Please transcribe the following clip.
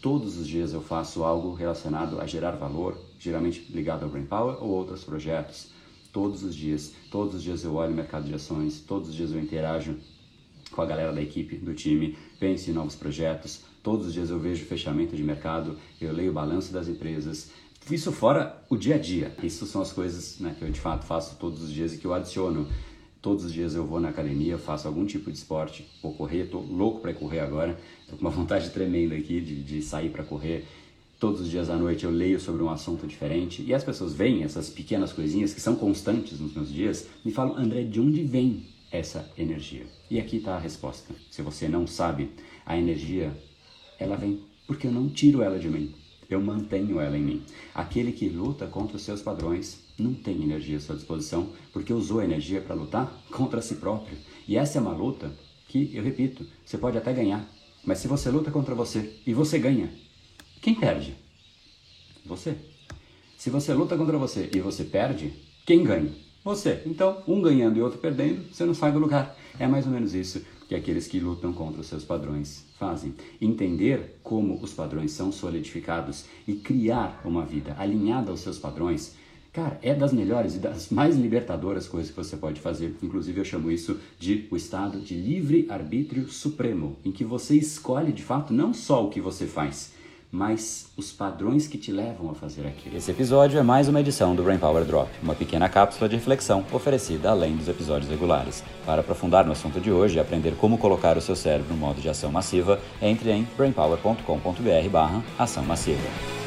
Todos os dias eu faço algo relacionado a gerar valor, geralmente ligado ao Brain Power ou outros projetos. Todos os dias, todos os dias eu olho o mercado de ações, todos os dias eu interajo com a galera da equipe, do time, penso em novos projetos. Todos os dias eu vejo fechamento de mercado, eu leio o balanço das empresas. Isso fora o dia a dia. Isso são as coisas né, que eu de fato faço todos os dias e que eu adiciono Todos os dias eu vou na academia, faço algum tipo de esporte, vou correr, tô louco para correr agora, tô com uma vontade tremenda aqui de, de sair para correr. Todos os dias à noite eu leio sobre um assunto diferente e as pessoas veem essas pequenas coisinhas que são constantes nos meus dias e falam, André, de onde vem essa energia? E aqui está a resposta. Se você não sabe, a energia, ela vem porque eu não tiro ela de mim eu mantenho ela em mim. Aquele que luta contra os seus padrões não tem energia à sua disposição porque usou a energia para lutar contra si próprio. E essa é uma luta que, eu repito, você pode até ganhar, mas se você luta contra você e você ganha, quem perde? Você. Se você luta contra você e você perde, quem ganha? Você. Então, um ganhando e outro perdendo, você não sai do lugar. É mais ou menos isso que aqueles que lutam contra os seus padrões fazem. Entender como os padrões são solidificados e criar uma vida alinhada aos seus padrões, cara, é das melhores e das mais libertadoras coisas que você pode fazer. Inclusive, eu chamo isso de o estado de livre arbítrio supremo, em que você escolhe de fato não só o que você faz, mas os padrões que te levam a fazer aquilo. Esse episódio é mais uma edição do Brain Power Drop, uma pequena cápsula de reflexão oferecida além dos episódios regulares. Para aprofundar no assunto de hoje e aprender como colocar o seu cérebro no modo de ação massiva, entre em brainpower.com.br/ação massiva.